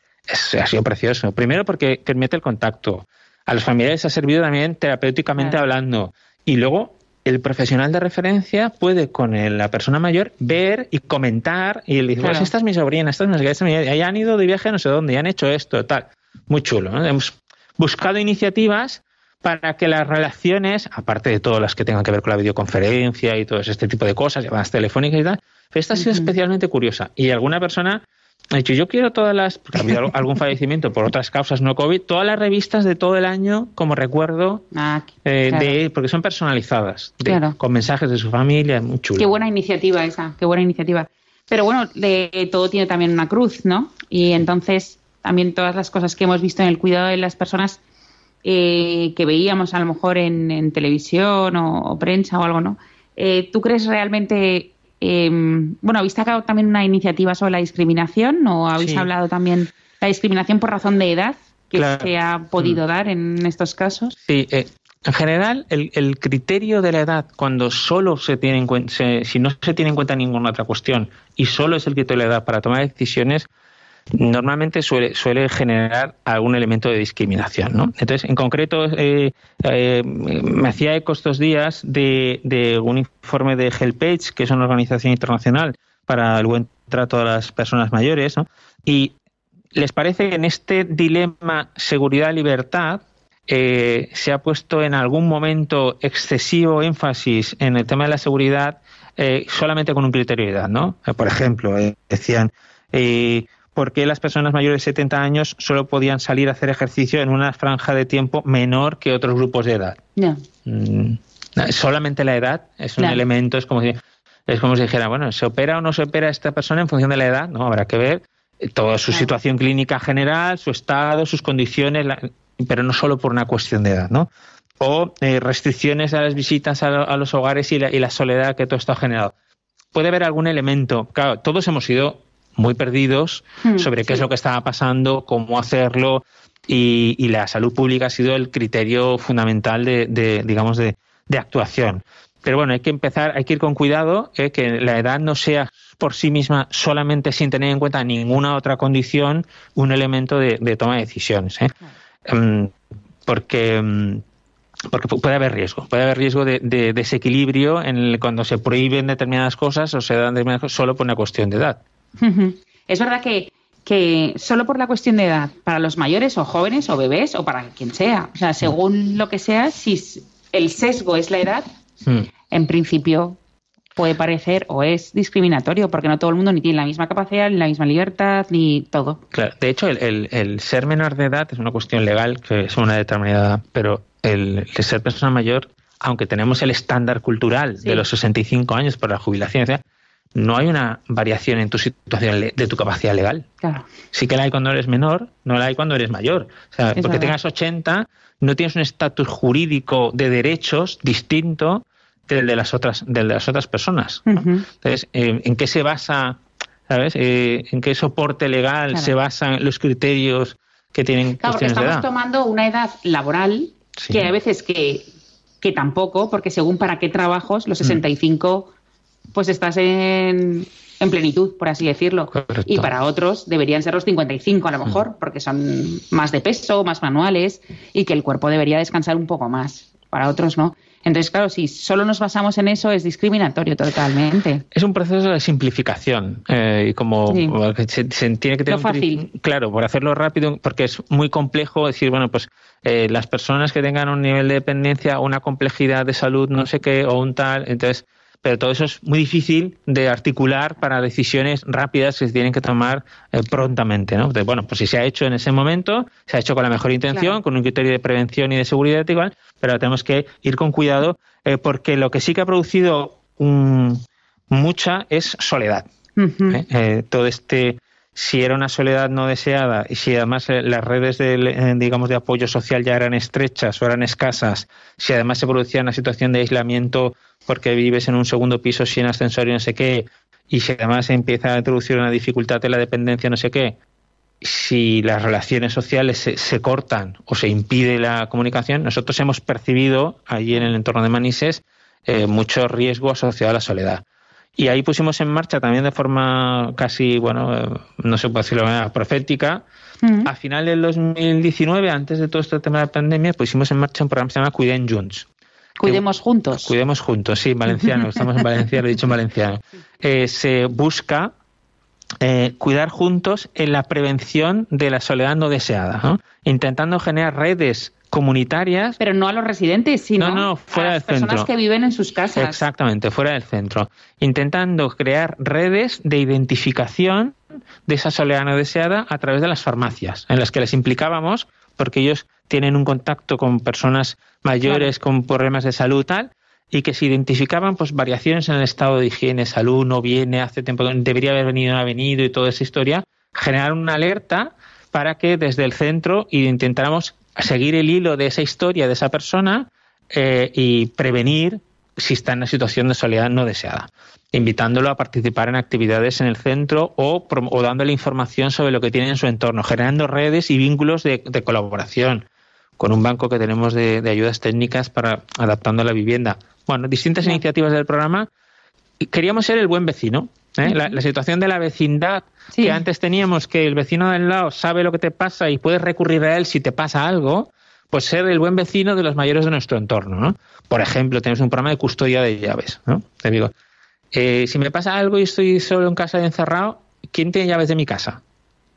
ha sido precioso. Primero porque permite el contacto. A los familiares ha servido también terapéuticamente hablando. Y luego el profesional de referencia puede con la persona mayor ver y comentar y le dice, pues esta es mi sobrina, esta es mi sobrina, ya han ido de viaje no sé dónde, ya han hecho esto, tal. Muy chulo. ¿no? Hemos buscado iniciativas para que las relaciones, aparte de todas las que tengan que ver con la videoconferencia y todo este tipo de cosas, llamadas telefónicas y tal, esta ha sido especialmente curiosa. Y alguna persona ha dicho, yo quiero todas las, porque ha habido algún fallecimiento por otras causas no COVID, todas las revistas de todo el año como recuerdo, ah, eh, de, porque son personalizadas, con mensajes de su familia, muy chulo. Qué buena iniciativa esa, qué buena iniciativa. Pero bueno, de todo tiene también una cruz, ¿no? Y entonces también todas las cosas que hemos visto en el cuidado de las personas eh, que veíamos a lo mejor en, televisión o, prensa o algo, ¿no? Eh, ¿Tú crees realmente, em, bueno, habéis sacado también una iniciativa sobre la discriminación o habéis hablado también la discriminación por razón de edad que se ha podido mm. dar en estos casos? Sí, eh, en general, el, criterio de la edad, cuando solo se tiene en cuenta, si no se tiene en cuenta ninguna otra cuestión y solo es el criterio de la edad para tomar decisiones, normalmente suele, suele generar algún elemento de discriminación. ¿no? Entonces, en concreto, eh, eh, me hacía eco estos días de, un informe de HelpAge, que es una organización internacional para el buen trato a las personas mayores, ¿no? y les parece que en este dilema seguridad-libertad eh, se ha puesto en algún momento excesivo énfasis en el tema de la seguridad solamente con un criterio de edad, ¿no? Por ejemplo, decían, por qué las personas mayores de 70 años solo podían salir a hacer ejercicio en una franja de tiempo menor que otros grupos de edad. Mm, solamente la edad es un elemento, es como si es como si dijera, bueno, ¿se opera o no se opera esta persona en función de la edad? No, habrá que ver toda su situación clínica general, su estado, sus condiciones, pero no solo por una cuestión de edad, ¿no? O eh, restricciones a las visitas a, los hogares y la, y la soledad que todo esto ha generado. Puede haber algún elemento, claro, todos hemos sido muy perdidos hmm, sobre qué es lo que estaba pasando, cómo hacerlo, y, la salud pública ha sido el criterio fundamental de, digamos, de, actuación. Pero bueno, hay que empezar, hay que ir con cuidado, eh, que la edad no sea por sí misma, solamente sin tener en cuenta ninguna otra condición, un elemento de, toma de decisiones. ¿eh? Em, porque em, porque puede haber riesgo, puede haber riesgo de, desequilibrio en cuando se prohíben determinadas cosas o se dan determinadas cosas solo por una cuestión de edad. Es verdad que, que solo por la cuestión de edad, para los mayores o jóvenes o bebés o para quien sea, o sea, según lo que sea, si el sesgo es la edad, en principio puede parecer o es discriminatorio, porque no todo el mundo ni tiene la misma capacidad, ni la misma libertad, ni todo. Claro, de hecho, el, ser menor de edad es una cuestión legal, que es una determinada edad, pero el, ser persona mayor, aunque tenemos el estándar cultural de los 65 años por la jubilación, no hay una variación en tu situación de tu capacidad legal. Claro. Sí que la hay cuando eres menor, no la hay cuando eres mayor. O sea, porque tengas 80, no tienes un estatus jurídico de derechos distinto del de las otras, del de las otras personas. Entonces, eh, ¿en qué se basa, sabes? Eh, ¿En qué soporte legal se basan los criterios que tienen claro, porque estamos tomando una edad laboral que a veces que, que tampoco, porque según para qué trabajos, los 65 mm pues estás en, en plenitud, por así decirlo. Y para otros deberían ser los 55 a lo mejor, mm. porque son más de peso, más manuales y que el cuerpo debería descansar un poco más. Para otros no. Entonces, claro, si solo nos basamos en eso es discriminatorio totalmente. Es un proceso de simplificación eh, y como se, tiene que tener fácil. claro, por hacerlo rápido, porque es muy complejo decir, bueno, pues eh, las personas que tengan un nivel de dependencia, una complejidad de salud, no sé qué, o un tal, entonces pero todo eso es muy difícil de articular para decisiones rápidas que se tienen que tomar eh, prontamente. ¿no? bueno, pues si se ha hecho en ese momento, se ha hecho con la mejor intención, con un criterio de prevención y de seguridad igual, pero tenemos que ir con cuidado eh, porque lo que sí que ha producido mucha es soledad. ¿eh? todo este si era una soledad no deseada y si además las redes de, digamos, de apoyo social ya eran estrechas o eran escasas, si además se producía una situación de aislamiento porque vives en un segundo piso sin ascensor y no sé qué, y si además empieza a introducir una dificultad de la dependencia, no sé qué, si las relaciones sociales se, cortan o se impide la comunicación, nosotros hemos percibido allí en el entorno de Manises eh, mucho riesgo asociado a la soledad. Y ahí pusimos en marcha también de forma casi, bueno, eh, no se puede decirlo de manera profética, a final del 2019, antes de todo este tema de la pandemia, pusimos en marcha un programa que se llama Cuiden Junts, Cuidemos juntos. Cuidemos juntos, sí, valenciano, estamos en Valencia, lo he dicho en valenciano. Eh, se busca eh, cuidar juntos en la prevención de la soledad no deseada, intentando generar redes comunitarias. Pero no a los residentes, sino fuera a las personas que viven en sus casas. Exactamente, fuera del centro. Intentando crear redes de identificación de esa soledad no deseada a través de las farmacias, en las que les implicábamos porque ellos tienen un contacto con personas mayores con problemas de salud tal y que se identificaban pues variaciones en el estado de higiene, salud, no viene, hace tiempo debería haber venido, no ha venido y toda esa historia, generar una alerta para que desde el centro intentáramos seguir el hilo de esa historia de esa persona eh, y prevenir si está en una situación de soledad no deseada, invitándolo a participar en actividades en el centro o, o dándole información sobre lo que tiene en su entorno, generando redes y vínculos de, colaboración con un banco que tenemos de, ayudas técnicas para adaptando a la vivienda. Bueno, distintas iniciativas del programa. Queríamos ser el buen vecino. ¿Eh? La, situación de la vecindad que antes teníamos, que el vecino del lado sabe lo que te pasa y puedes recurrir a él si te pasa algo, pues ser el buen vecino de los mayores de nuestro entorno, ¿no? Por ejemplo, tenemos un programa de custodia de llaves, ¿no? Te digo, eh, si me pasa algo y estoy solo en casa y encerrado, ¿quién tiene llaves de mi casa?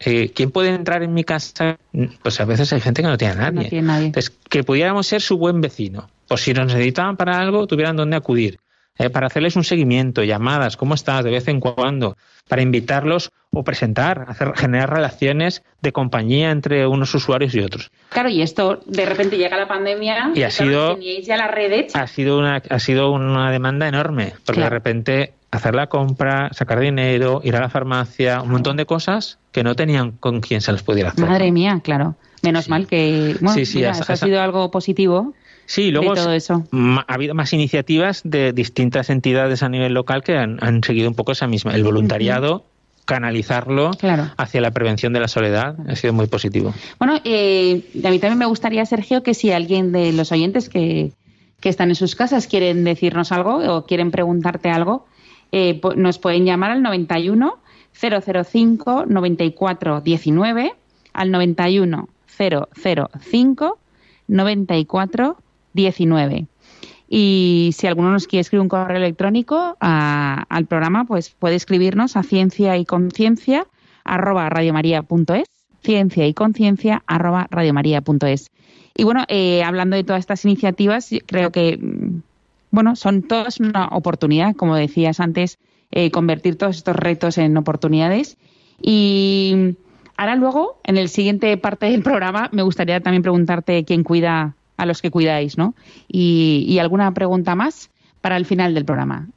Eh, ¿Quién puede entrar en mi casa? Pues a veces hay gente que no tiene a nadie. No tiene nadie. Entonces, que pudiéramos ser su buen vecino. O si nos necesitaban para algo, tuvieran dónde acudir. Eh, para hacerles un seguimiento, llamadas, cómo estás, de vez en cuando, para invitarlos o presentar, hacer, generar relaciones de compañía entre unos usuarios y otros. Claro, y esto de repente llega la pandemia y ha sido ya la red Ha sido una ha sido una demanda enorme, porque de repente hacer la compra, sacar dinero, ir a la farmacia, un montón de cosas que no tenían con quién se les pudiera hacer. Madre mía, claro. Menos mal que bueno, ha sido algo positivo. Sí, luego ha habido más iniciativas de distintas entidades a nivel local que han, seguido un poco esa misma. El voluntariado, canalizarlo hacia la prevención de la soledad, ha sido muy positivo. Bueno, eh, a mí también me gustaría, Sergio, que si alguien de los oyentes que, que están en sus casas quieren decirnos algo o quieren preguntarte algo, eh, nos pueden llamar al 91 005 94 19 al 91 005 94 19. Y si alguno nos quiere escribir un correo electrónico al programa, pues puede escribirnos a ciencia y conciencia arroba radiomaria.es, ciencia y conciencia arroba radiomaria.es. Y bueno, eh, hablando de todas estas iniciativas, creo que, mm, bueno, son todas una oportunidad, como decías antes, eh, convertir todos estos retos en oportunidades. Y ahora luego, en el siguiente parte del programa, me gustaría también preguntarte quién cuida a los que cuidáis, ¿no? y alguna pregunta más para el final del programa.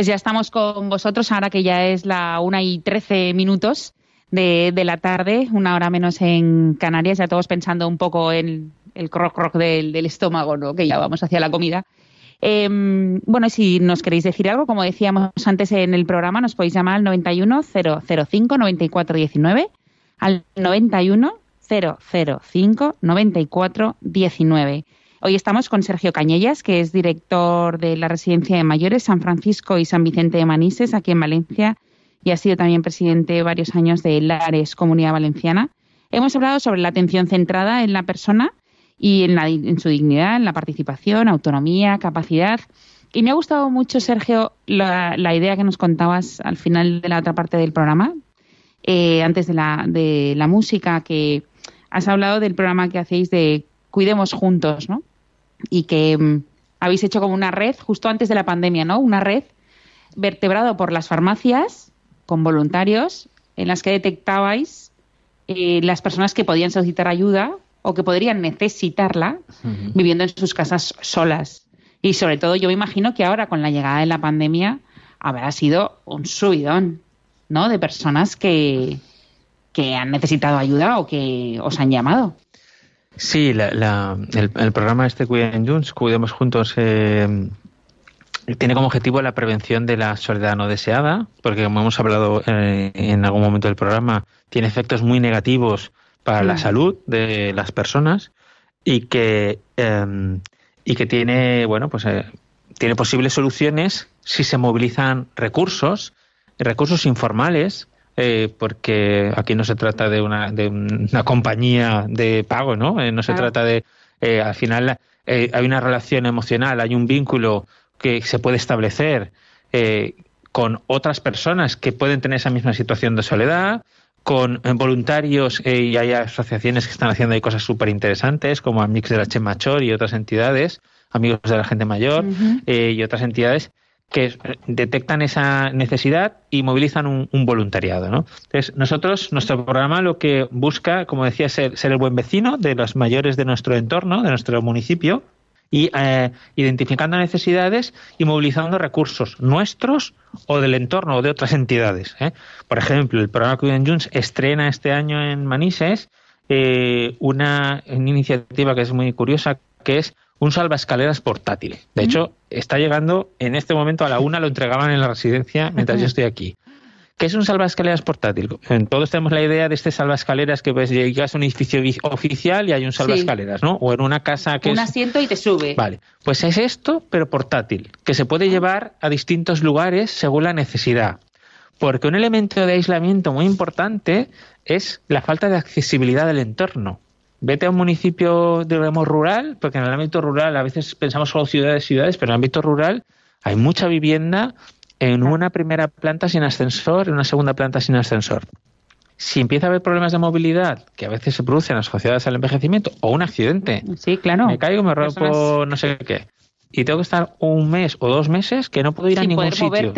Pues ya estamos con vosotros ahora que ya es la una y trece minutos de, la tarde, una hora menos en Canarias, ya todos pensando un poco en el croc croc del, estómago, ¿no? que ya vamos hacia la comida. Em, bueno, si nos queréis decir algo, como decíamos antes en el programa, nos podéis llamar al 91 005 9419 al 91 005 9419. Hoy estamos con Sergio Cañellas, que es director de la Residencia de Mayores San Francisco y San Vicente de Manises, aquí en Valencia, y ha sido también presidente varios años de Lares Comunidad Valenciana. Hemos hablado sobre la atención centrada en la persona y en, su dignidad, en la participación, autonomía, capacidad. Y me ha gustado mucho, Sergio, la, idea que nos contabas al final de la otra parte del programa, eh, antes de la, de la música, que has hablado del programa que hacéis de Cuidemos Juntos, ¿no? Y que mm, habéis hecho como una red justo antes de la pandemia, ¿no? Una red vertebrado por las farmacias con voluntarios en las que detectabais eh, las personas que podían solicitar ayuda o que podrían necesitarla viviendo en sus casas solas. Y sobre todo yo me imagino que ahora con la llegada de la pandemia habrá sido un subidón, ¿no? De personas que, que han necesitado ayuda o que os han llamado. Sí, el, programa este Cuiden Junts, Cuidemos Juntos, eh, tiene como objetivo la prevención de la soledad no deseada, porque como hemos hablado eh, en algún momento del programa, tiene efectos muy negativos para la mm. salud de las personas y que em, y que tiene bueno pues eh, tiene posibles soluciones si se movilizan recursos recursos informales eh, porque aquí no se trata de una, de una compañía de pago, ¿no? Eh, no se trata de, eh, al final hay una relación emocional, hay un vínculo que se puede establecer con otras personas que pueden tener esa misma situación de soledad, con voluntarios y hay asociaciones que están haciendo ahí cosas súper interesantes, como Amix de la Chemachor y otras entidades, amigos de la gente mayor y otras entidades que detectan esa necesidad y movilizan un, voluntariado. ¿no? Entonces, nosotros, nuestro programa lo que busca, como decía, ser, ser el buen vecino de los mayores de nuestro entorno, de nuestro municipio, y eh, identificando necesidades y movilizando recursos nuestros o del entorno o de otras entidades. ¿eh? Por ejemplo, el programa Cuiden Junts estrena este año en Manises eh, una, iniciativa que es muy curiosa, que es un salvaescaleras portátil. De hecho, está llegando en este momento a la una, lo entregaban en la residencia mientras yo estoy aquí. ¿Qué es un salvaescaleras portátil? Todos tenemos la idea de este salvaescaleras que pues, llegas a un edificio oficial y hay un salvaescaleras, ¿no? O en una casa que un asiento y te sube. Vale, pues es esto, pero portátil, que se puede llevar a distintos lugares según la necesidad. Porque un elemento de aislamiento muy importante es la falta de accesibilidad del entorno. Vete a un municipio, digamos, rural, porque en el ámbito rural a veces pensamos solo ciudades, ciudades, pero en el ámbito rural hay mucha vivienda en una primera planta sin ascensor, en una segunda planta sin ascensor. Si empieza a haber problemas de movilidad, que a veces se producen asociadas al envejecimiento, o un accidente, sí, claro. me caigo, me rompo no sé qué, y tengo que estar un mes o dos meses que no puedo ir a ningún sitio.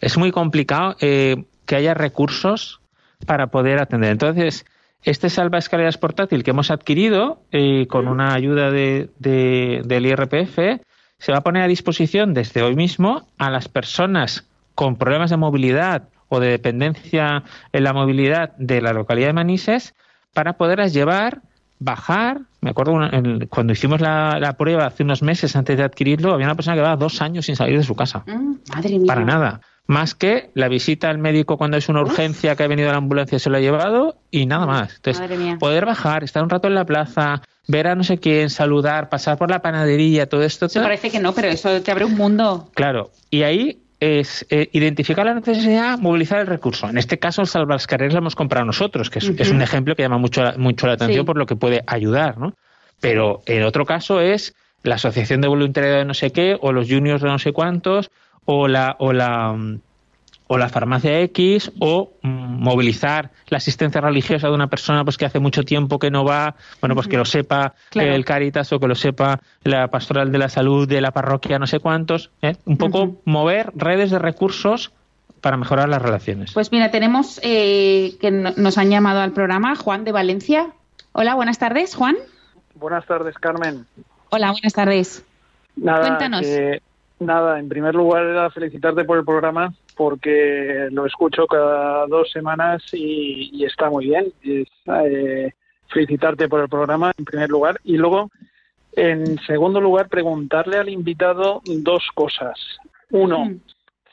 Es muy complicado eh, que haya recursos para poder atender. Entonces, este salva escaleras portátil que hemos adquirido eh, con una ayuda de, del IRPF se va a poner a disposición desde hoy mismo a las personas con problemas de movilidad o de dependencia en la movilidad de la localidad de Manises para poderlas llevar, bajar. Me acuerdo cuando hicimos la, prueba hace unos meses antes de adquirirlo, había una persona que llevaba dos años sin salir de su casa. Mm, madre mía. Para nada. Más que la visita al médico cuando es una urgencia que ha venido a la ambulancia y se lo ha llevado y nada más. Entonces, poder bajar, estar un rato en la plaza, ver a no sé quién, saludar, pasar por la panadería, todo esto. Se parece que no, pero eso te abre un mundo. Claro, y ahí es eh, identificar la necesidad, movilizar el recurso. En este caso, el Salvascarreras lo hemos comprado nosotros, que es, un ejemplo que llama mucho, mucho la atención por lo que puede ayudar, ¿no? Pero en otro caso es la asociación de voluntariado de no sé qué, o los juniors de no sé cuántos, o la, o la o la farmacia X o mm, movilizar la asistencia religiosa de una persona pues que hace mucho tiempo que no va, bueno, pues que lo sepa el Caritas o que lo sepa la pastoral de la salud de la parroquia, no sé cuántos, ¿eh? un poco mover redes de recursos para mejorar las relaciones. Pues mira, tenemos eh, que nos han llamado al programa Juan de Valencia. Hola, buenas tardes, Juan. Buenas tardes, Carmen. Hola, buenas tardes. Nada, Cuéntanos. Nada, en primer lugar, felicitarte por el programa porque lo escucho cada dos semanas y, está muy bien. Eh, felicitarte por el programa en primer lugar y luego, en segundo lugar, preguntarle al invitado dos cosas. Uno, mm.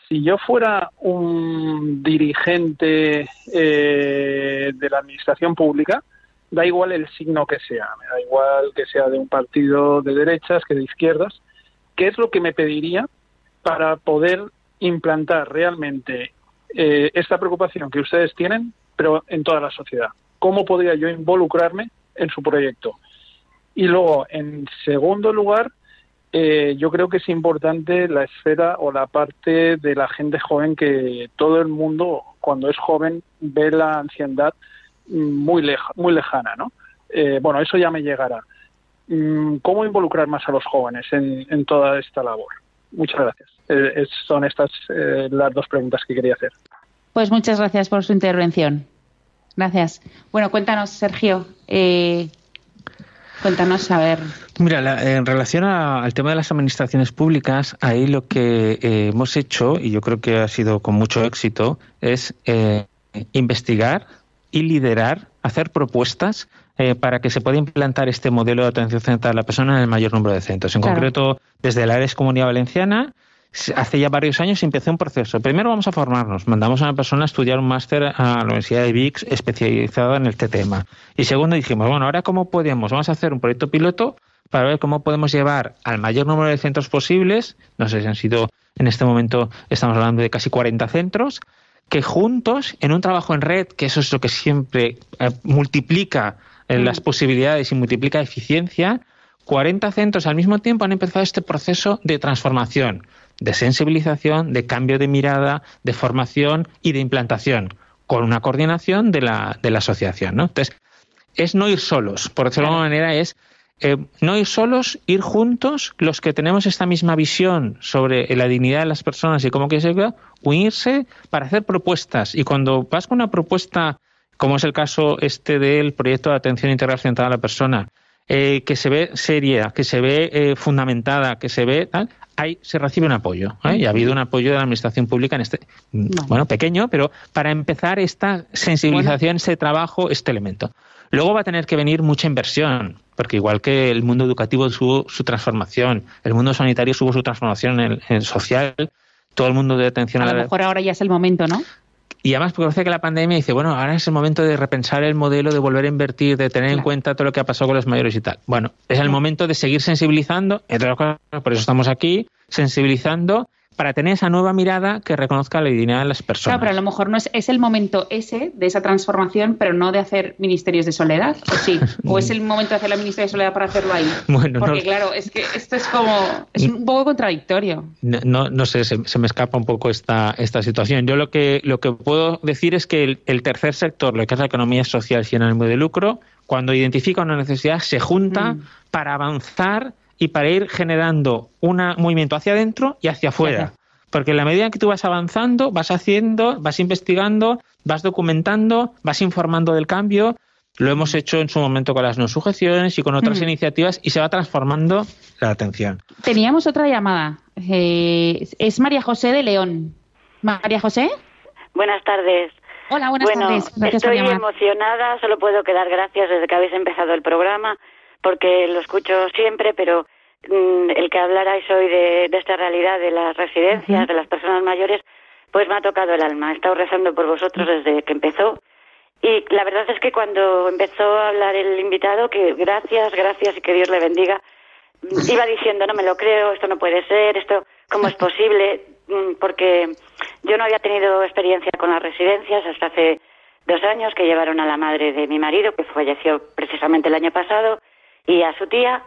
si yo fuera un dirigente eh, de la administración pública, da igual el signo que sea, me da igual que sea de un partido de derechas que de izquierdas, ¿qué es lo que me pediría para poder implantar realmente eh, esta preocupación que ustedes tienen, pero en toda la sociedad. ¿Cómo podría yo involucrarme en su proyecto? Y luego, en segundo lugar, eh, yo creo que es importante la esfera o la parte de la gente joven que todo el mundo, cuando es joven, ve la anciandad muy, muy lejana, ¿no? Eh, bueno, eso ya me llegará. Mm, ¿Cómo involucrar más a los jóvenes en toda esta labor? Muchas gracias. Eh, son estas eh, las dos preguntas que quería hacer. Pues muchas gracias por su intervención. Gracias. Bueno, cuéntanos, Sergio. Eh, cuéntanos, a ver. Mira, en relación al tema de las administraciones públicas, ahí lo que hemos hecho, y yo creo que ha sido con mucho éxito, es investigar y liderar, hacer propuestas para que se pueda implantar este modelo de atención central a la persona en el mayor número de centros. En concreto, desde la ARES Comunidad Valenciana hace ya varios años empezó un proceso. Primero vamos a formarnos, mandamos a una persona a estudiar un máster a la Universidad de Vix especializada en este tema. Y segundo dijimos, bueno, ahora cómo podemos, vamos a hacer un proyecto piloto para ver cómo podemos llevar al mayor número de centros posibles, no sé si han sido, en este momento estamos hablando de casi 40 centros, que juntos, en un trabajo en red, que eso es lo que siempre eh, multiplica las mm. posibilidades y multiplica eficiencia, 40 centros al mismo tiempo han empezado este proceso de transformación de sensibilización, de cambio de mirada, de formación y de implantación, con una coordinación de la, de la asociación. ¿no? Entonces, es no ir solos, por decirlo de alguna manera, es eh, no ir solos, ir juntos, los que tenemos esta misma visión sobre la dignidad de las personas y cómo que se unirse para hacer propuestas. Y cuando vas con una propuesta, como es el caso este del proyecto de atención integral centrada a la persona, eh, que se ve seria, que se ve eh, fundamentada, que se ve tal, ahí se recibe un apoyo. ¿eh? Y ha habido un apoyo de la administración pública en este, bueno, pequeño, pero para empezar esta sensibilización, ese trabajo, este elemento. Luego va a tener que venir mucha inversión, porque igual que el mundo educativo tuvo su transformación, el mundo sanitario tuvo su transformación en el, social, todo el mundo de atención a, a lo mejor ahora ya es el momento, ¿no? Y además, porque parece que la pandemia dice, bueno, ahora es el momento de repensar el modelo, de volver a invertir, de tener en cuenta todo lo que ha pasado con los mayores y tal. Bueno, es el momento de seguir sensibilizando, entre otras cosas, por eso estamos aquí, sensibilizando para tener esa nueva mirada que reconozca la dignidad de las personas. Claro, pero a lo mejor no es, es el momento ese de esa transformación, pero no de hacer ministerios de soledad, ¿o sí? ¿O es el momento de hacer la ministerio de soledad para hacerlo ahí? Bueno, Porque claro, es que esto es como, es un poco contradictorio. No, no, sé, se, me escapa un poco esta, esta situación. Yo lo que, lo que puedo decir es que el, tercer sector, lo que es la economía social sin ánimo de lucro, cuando identifica una necesidad, se junta mm. para avanzar y para ir generando un movimiento hacia adentro y hacia afuera. Porque en la medida en que tú vas avanzando, vas haciendo, vas investigando, vas documentando, vas informando del cambio. Lo hemos hecho en su momento con las no sujeciones y con otras iniciativas y se va transformando la atención. Teníamos otra llamada. Eh, es María José de León. María José. Buenas tardes. Hola, buenas tardes. estoy emocionada, solo puedo quedar gracias desde que habéis empezado el programa porque lo escucho siempre, pero mm, el que hablarais hoy de, esta realidad de las residencias, de las personas mayores, pues me ha tocado el alma. He estado rezando por vosotros desde que empezó. Y la verdad es que cuando empezó a hablar el invitado, que gracias, gracias y que Dios le bendiga, iba diciendo, no me lo creo, esto no puede ser, esto, ¿cómo es posible? Mm, porque yo no había tenido experiencia con las residencias hasta hace dos años que llevaron a la madre de mi marido, que falleció precisamente el año pasado, y a su tía.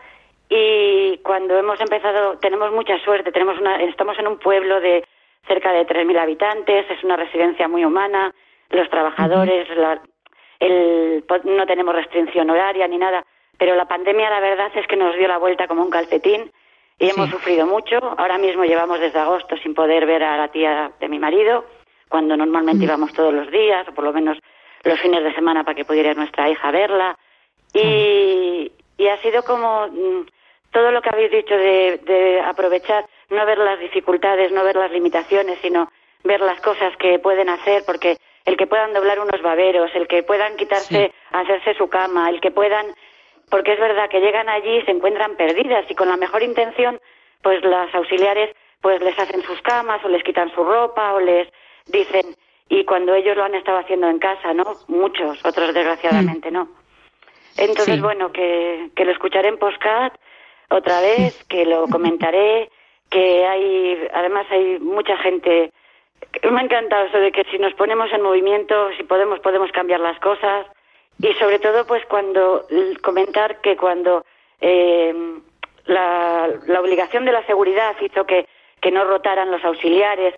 Y cuando hemos empezado, tenemos mucha suerte, tenemos una, estamos en un pueblo de cerca de 3.000 habitantes, es una residencia muy humana, los trabajadores, el, no tenemos restricción horaria ni nada, pero la pandemia la verdad es que nos dio la vuelta como un calcetín y hemos sufrido mucho. Ahora mismo llevamos desde agosto sin poder ver a la tía de mi marido, cuando normalmente íbamos todos los días, o por lo menos los fines de semana para que pudiera nuestra hija verla. Y, y ha sido como mm, todo lo que habéis dicho de, aprovechar, no ver las dificultades, no ver las limitaciones, sino ver las cosas que pueden hacer, porque el que puedan doblar unos baberos, el que puedan quitarse, hacerse su cama, el que puedan, porque es verdad que llegan allí y se encuentran perdidas y con la mejor intención, pues las auxiliares pues les hacen sus camas o les quitan su ropa o les dicen y cuando ellos lo han estado haciendo en casa, ¿no? Muchos, otros desgraciadamente mm. no. Entonces, bueno, que, que lo escucharé en postcat otra vez, que lo comentaré, que hay, además hay mucha gente. Me ha encantado eso de que si nos ponemos en movimiento, si podemos, podemos cambiar las cosas. Y sobre todo, pues cuando comentar que cuando eh, la, la obligación de la seguridad hizo que, que no rotaran los auxiliares,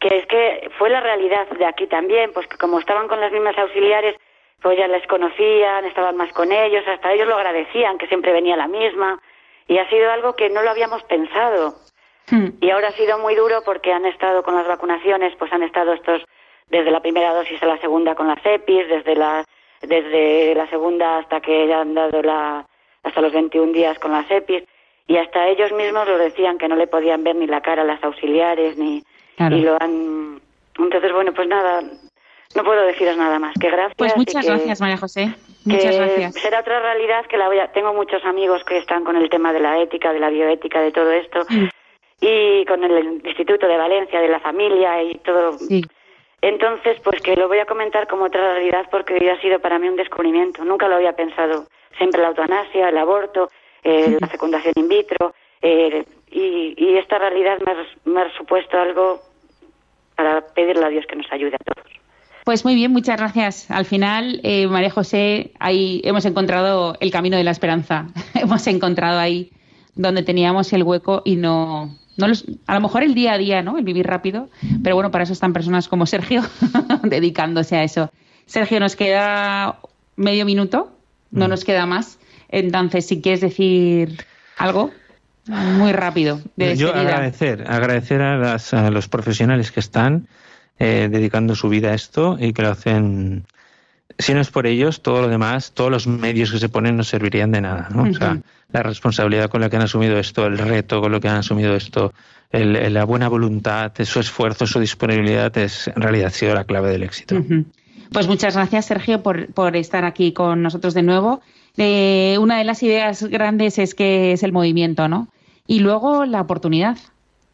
que es que fue la realidad de aquí también, pues que como estaban con las mismas auxiliares, pues ya les conocían, estaban más con ellos, hasta ellos lo agradecían, que siempre venía la misma, y ha sido algo que no lo habíamos pensado. Hmm. Y ahora ha sido muy duro porque han estado con las vacunaciones, pues han estado estos desde la primera dosis a la segunda con las EPIs, desde la desde la segunda hasta que ya han dado la hasta los 21 días con las EPIs y hasta ellos mismos lo decían que no le podían ver ni la cara a las auxiliares ni y lo han entonces bueno pues nada no puedo deciros nada más. Que gracias. Pues muchas gracias, María José. Muchas gracias. Será otra realidad que la voy a... Tengo muchos amigos que están con el tema de la ética, de la bioética, de todo esto. Y con el Instituto de Valencia, de la familia y todo. Entonces, pues que lo voy a comentar como otra realidad porque hoy ha sido para mí un descubrimiento. Nunca lo había pensado. Siempre la eutanasia, el aborto, eh, la fecundación in vitro. Eh, y, y, esta realidad me ha supuesto algo para pedirle a Dios que nos ayude a todos. Pues muy bien, muchas gracias. Al final, eh, María José, ahí hemos encontrado el camino de la esperanza. hemos encontrado ahí donde teníamos el hueco y no, no a lo mejor el día a día, ¿no? El vivir rápido, pero bueno, para eso están personas como Sergio dedicándose a eso. Sergio, nos queda medio minuto, no mm. nos queda más. Entonces, si quieres decir algo muy rápido. De Yo agradecer, agradecer a, a, los profesionales que están eh, dedicando su vida a esto y que lo hacen. Si no es por ellos, todo lo demás, todos los medios que se ponen no servirían de nada. ¿no? O sea, la responsabilidad con la que han asumido esto, el reto con lo que han asumido esto, el, la buena voluntad, su esfuerzo, su disponibilidad, es en realidad ha sido la clave del éxito. Pues muchas gracias, Sergio, por, por estar aquí con nosotros de nuevo. Eh, una de las ideas grandes es que es el movimiento, ¿no? Y luego la oportunidad.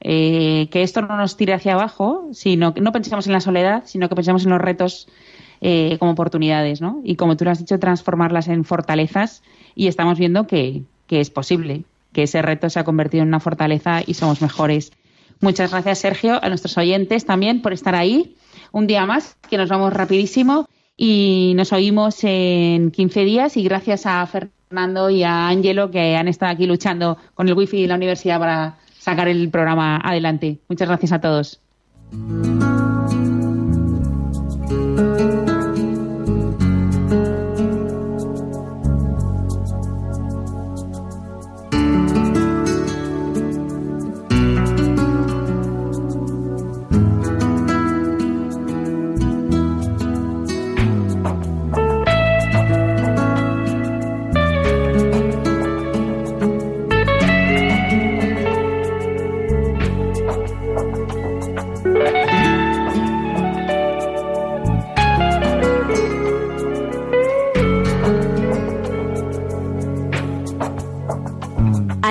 Eh, que esto no nos tire hacia abajo, sino que no pensemos en la soledad, sino que pensemos en los retos eh, como oportunidades, ¿no? Y como tú lo has dicho, transformarlas en fortalezas y estamos viendo que, que es posible, que ese reto se ha convertido en una fortaleza y somos mejores. Muchas gracias, Sergio, a nuestros oyentes también por estar ahí. Un día más, que nos vamos rapidísimo y nos oímos en 15 días y gracias a Fernando y a Angelo que han estado aquí luchando con el wifi de la universidad para sacar el programa adelante. Muchas gracias a todos.